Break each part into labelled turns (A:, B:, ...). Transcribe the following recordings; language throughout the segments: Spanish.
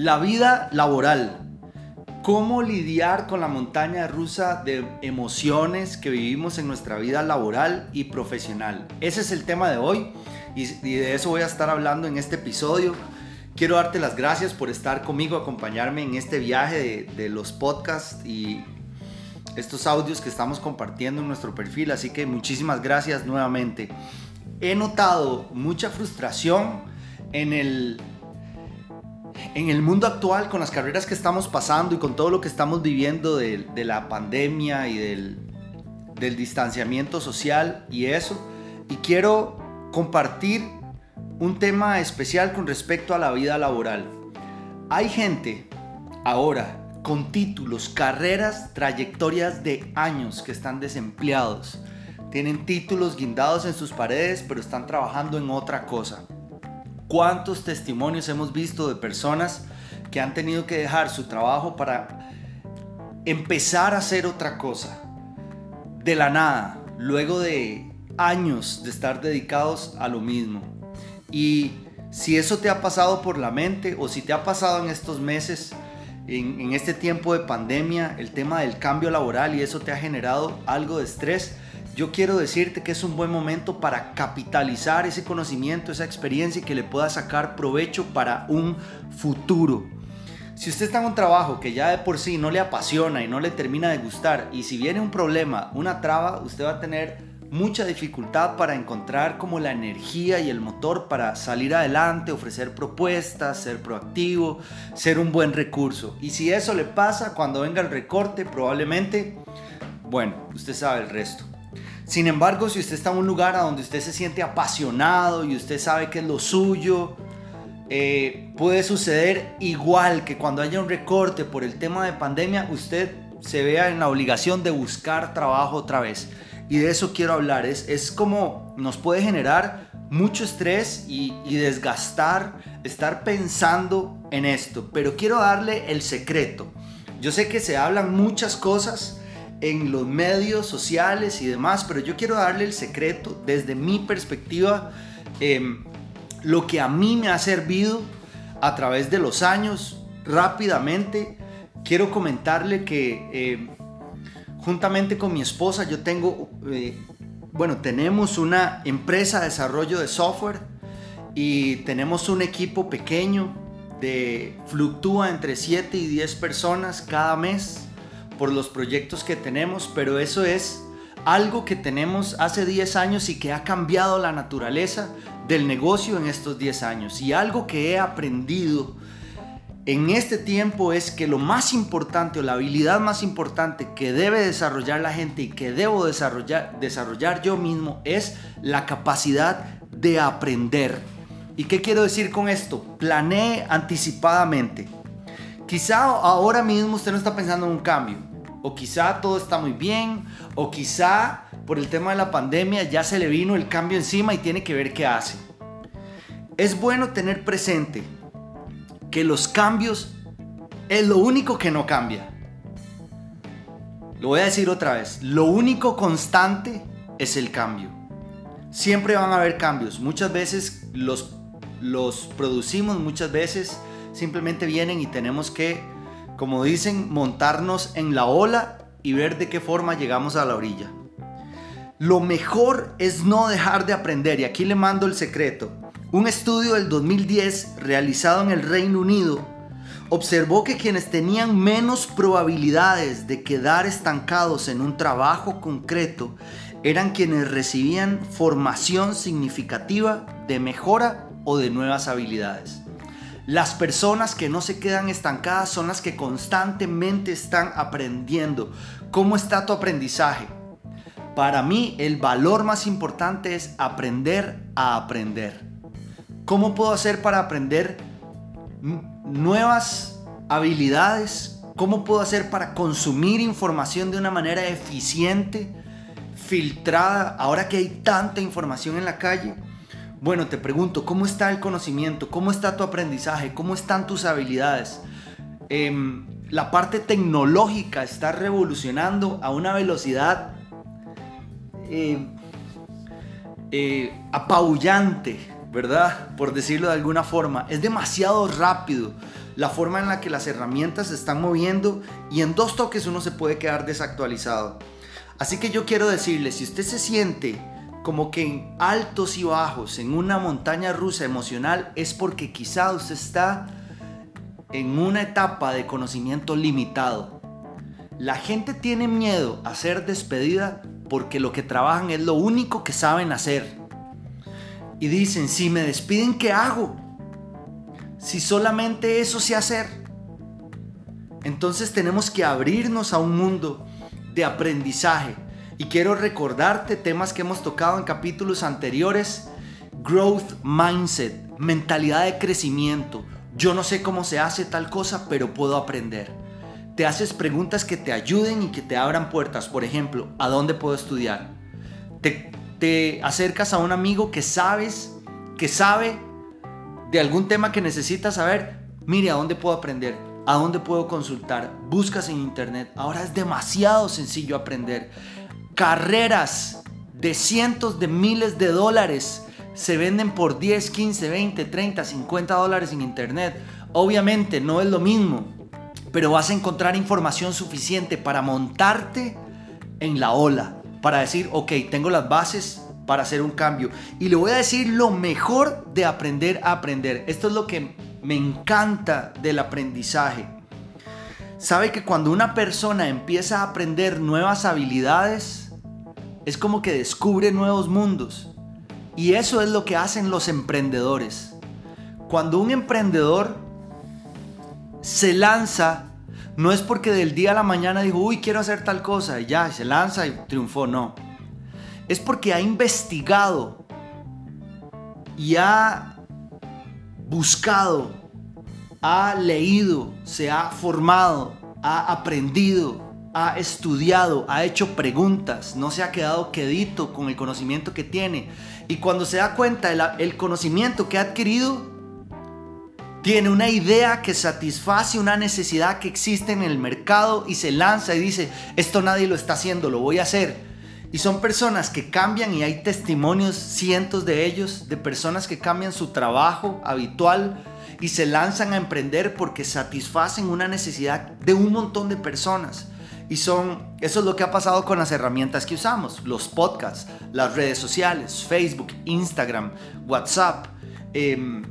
A: La vida laboral. ¿Cómo lidiar con la montaña rusa de emociones que vivimos en nuestra vida laboral y profesional? Ese es el tema de hoy y, de eso voy a estar hablando en este episodio. Quiero darte las gracias por estar conmigo, acompañarme en este viaje de, de los podcasts y estos audios que estamos compartiendo en nuestro perfil. Así que muchísimas gracias nuevamente. He notado mucha frustración en el en el mundo actual, con las carreras que estamos pasando y con todo lo que estamos viviendo de, la pandemia y del, del, distanciamiento social y eso, y quiero compartir un tema especial con respecto a la vida laboral. Hay gente ahora con títulos, carreras, trayectorias de años que están desempleados. Tienen títulos guindados en sus paredes, pero están trabajando en otra cosa. ¿Cuántos testimonios hemos visto de personas que han tenido que dejar su trabajo para empezar a hacer otra cosa? De la nada, luego de años de estar dedicados a lo mismo. Y si eso te ha pasado por la mente o si te ha pasado en estos meses, en, este tiempo de pandemia, el tema del cambio laboral y eso te ha generado algo de estrés, yo quiero decirte que es un buen momento para capitalizar ese conocimiento, esa experiencia y que le pueda sacar provecho para un futuro. Si usted está en un trabajo que ya de por sí no le apasiona y no le termina de gustar, y si viene un problema, una traba, usted va a tener mucha dificultad para encontrar como la energía y el motor para salir adelante, ofrecer propuestas, ser proactivo, ser un buen recurso. Y si eso le pasa cuando venga el recorte, probablemente, bueno, usted sabe el resto. Sin embargo, si usted está en un lugar a donde usted se siente apasionado y usted sabe que es lo suyo, eh, puede suceder igual que cuando haya un recorte por el tema de pandemia, usted se vea en la obligación de buscar trabajo otra vez. Y de eso quiero hablar. Es, es como nos puede generar mucho estrés y, y desgastar estar pensando en esto. Pero quiero darle el secreto. Yo sé que se hablan muchas cosas en los medios sociales y demás, pero yo quiero darle el secreto desde mi perspectiva, em, lo que a mí me ha servido a través de los años, rápidamente, quiero comentarle que em, juntamente con mi esposa yo tengo, eh, bueno, tenemos una empresa de desarrollo de software y tenemos un equipo pequeño de fluctúa entre 7 y 10 personas cada mes por los proyectos que tenemos, pero eso es algo que tenemos hace 10 años y que ha cambiado la naturaleza del negocio en estos 10 años. Y algo que he aprendido en este tiempo es que lo más importante o la habilidad más importante que debe desarrollar la gente y que debo desarrollar, desarrollar yo mismo es la capacidad de aprender. ¿Y qué quiero decir con esto? Planee anticipadamente. Quizá ahora mismo usted no está pensando en un cambio, o quizá todo está muy bien, o quizá por el tema de la pandemia ya se le vino el cambio encima y tiene que ver qué hace. Es bueno tener presente que los cambios es lo único que no cambia. Lo voy a decir otra vez, lo único constante es el cambio. Siempre van a haber cambios, muchas veces los, los producimos, muchas veces simplemente vienen y tenemos que como dicen, montarnos en la ola y ver de qué forma llegamos a la orilla. Lo mejor es no dejar de aprender y aquí le mando el secreto. Un estudio del 2010 realizado en el Reino Unido observó que quienes tenían menos probabilidades de quedar estancados en un trabajo concreto eran quienes recibían formación significativa de mejora o de nuevas habilidades. Las personas que no se quedan estancadas son las que constantemente están aprendiendo. ¿Cómo está tu aprendizaje? Para mí el valor más importante es aprender a aprender. ¿Cómo puedo hacer para aprender nuevas habilidades? ¿Cómo puedo hacer para consumir información de una manera eficiente, filtrada, ahora que hay tanta información en la calle? Bueno, te pregunto, ¿cómo está el conocimiento? ¿Cómo está tu aprendizaje? ¿Cómo están tus habilidades? Em, la parte tecnológica está revolucionando a una velocidad eh, eh, apabullante, ¿verdad? Por decirlo de alguna forma. Es demasiado rápido. la forma en la que las herramientas se están moviendo y en dos toques uno se puede quedar desactualizado. Así que yo quiero decirle, si usted se siente como que en altos y bajos, en una montaña rusa emocional, es porque quizá usted está en una etapa de conocimiento limitado. La gente tiene miedo a ser despedida porque lo que trabajan es lo único que saben hacer. Y dicen, si me despiden, ¿qué hago? Si solamente eso sé hacer. Entonces tenemos que abrirnos a un mundo de aprendizaje. Y quiero recordarte temas que hemos tocado en capítulos anteriores. Growth Mindset, mentalidad de crecimiento. Yo no sé cómo se hace tal cosa, pero puedo aprender. Te haces preguntas que te ayuden y que te abran puertas. Por ejemplo, ¿a dónde puedo estudiar? Te, acercas a un amigo que sabes, que sabe de algún tema que necesitas saber. Mire, ¿a dónde puedo aprender? ¿A dónde puedo consultar? Buscas en internet. Ahora es demasiado sencillo aprender. Carreras de cientos de miles de dólares se venden por 10, 15, 20, 30, 50 dólares en internet. Obviamente no es lo mismo, pero vas a encontrar información suficiente para montarte en la ola, para decir, ok, tengo las bases para hacer un cambio. Y le voy a decir lo mejor de aprender a aprender. Esto es lo que me encanta del aprendizaje. Sabe que cuando una persona empieza a aprender nuevas habilidades, es como que descubre nuevos mundos. Y eso es lo que hacen los emprendedores. Cuando un emprendedor se lanza, no es porque del día a la mañana dijo, uy, quiero hacer tal cosa, y ya, se lanza y triunfó, no. Es porque ha investigado y ha buscado, ha leído, se ha formado, ha aprendido, ha estudiado, ha hecho preguntas, no se ha quedado quedito con el conocimiento que tiene. Y cuando se da cuenta el conocimiento que ha adquirido, tiene una idea que satisface una necesidad que existe en el mercado y se lanza y dice, esto nadie lo está haciendo, lo voy a hacer. Y son personas que cambian y hay testimonios, cientos de ellos, de personas que cambian su trabajo habitual y se lanzan a emprender porque satisfacen una necesidad de un montón de personas. Y son, eso es lo que ha pasado con las herramientas que usamos, los podcasts, las redes sociales, Facebook, Instagram, WhatsApp. Eh,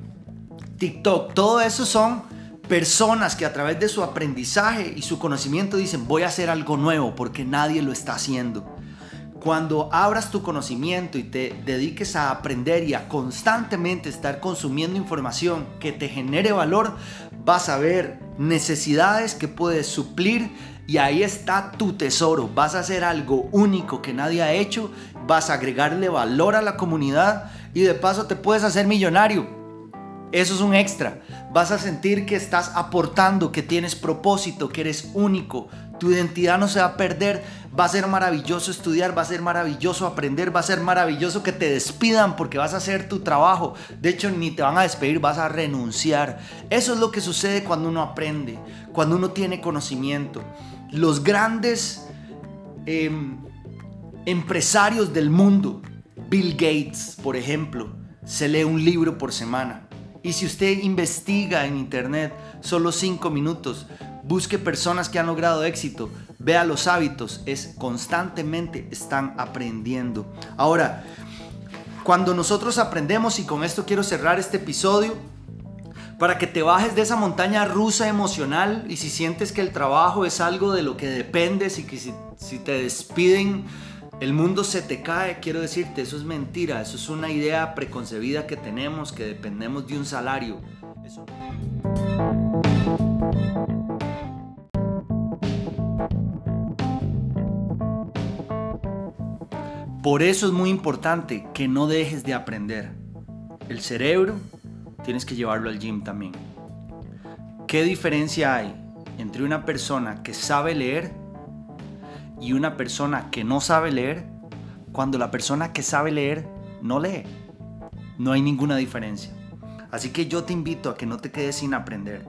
A: TikTok, todo eso son personas que a través de su aprendizaje y su conocimiento dicen voy a hacer algo nuevo porque nadie lo está haciendo. Cuando abras tu conocimiento y te dediques a aprender y a constantemente estar consumiendo información que te genere valor, vas a ver necesidades que puedes suplir y ahí está tu tesoro. Vas a hacer algo único que nadie ha hecho, vas a agregarle valor a la comunidad y de paso te puedes hacer millonario eso es un extra. Vas a sentir que estás aportando, que tienes propósito, que eres único. Tu identidad no se va a perder. Va a ser maravilloso estudiar, va a ser maravilloso aprender, va a ser maravilloso que te despidan porque vas a hacer tu trabajo. De hecho, ni te van a despedir, vas a renunciar. Eso es lo que sucede cuando uno aprende, cuando uno tiene conocimiento. Los grandes em, empresarios del mundo, Bill Gates, por ejemplo, se lee un libro por semana. Y si usted investiga en internet solo 5 minutos, busque personas que han logrado éxito, vea los hábitos, es constantemente están aprendiendo. Ahora, cuando nosotros aprendemos, y con esto quiero cerrar este episodio, para que te bajes de esa montaña rusa emocional y si sientes que el trabajo es algo de lo que dependes y que si, te despiden el mundo se te cae, quiero decirte, eso es mentira, eso es una idea preconcebida que tenemos, que dependemos de un salario. Por eso es muy importante que no dejes de aprender. El cerebro tienes que llevarlo al gym también. ¿Qué diferencia hay entre una persona que sabe leer y una persona que no sabe leer, cuando la persona que sabe leer no lee. No hay ninguna diferencia. Así que yo te invito a que no te quedes sin aprender.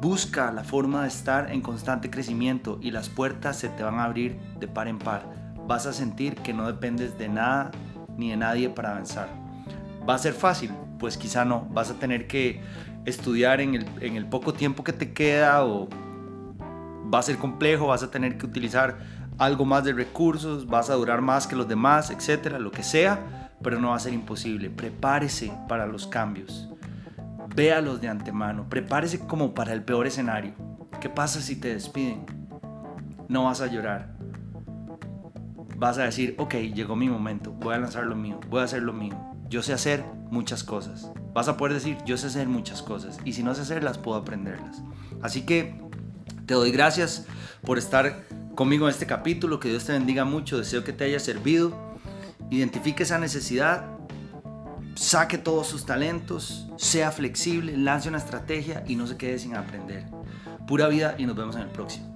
A: Busca la forma de estar en constante crecimiento y las puertas se te van a abrir de par en par. Vas a sentir que no dependes de nada ni de nadie para avanzar. ¿Va a ser fácil? Pues quizá no. Vas a tener que estudiar en el, en el poco tiempo que te queda o va a ser complejo, vas a tener que utilizar algo más de recursos, vas a durar más que los demás, etcétera, lo que sea, pero no va a ser imposible. Prepárese para los cambios. Véalos de antemano. Prepárese como para el peor escenario. ¿Qué pasa si te despiden? No vas a llorar. Vas a decir, ok, llegó mi momento, voy a lanzar lo mío, voy a hacer lo mío. Yo sé hacer muchas cosas. Vas a poder decir, yo sé hacer muchas cosas. Y si no sé hacerlas, puedo aprenderlas. Así que te doy gracias por estar conmigo en este capítulo. Que Dios te bendiga mucho. Deseo que te haya servido. Identifique esa necesidad. Saque todos sus talentos. Sea flexible. Lance una estrategia y no se quede sin aprender. Pura vida y nos vemos en el próximo.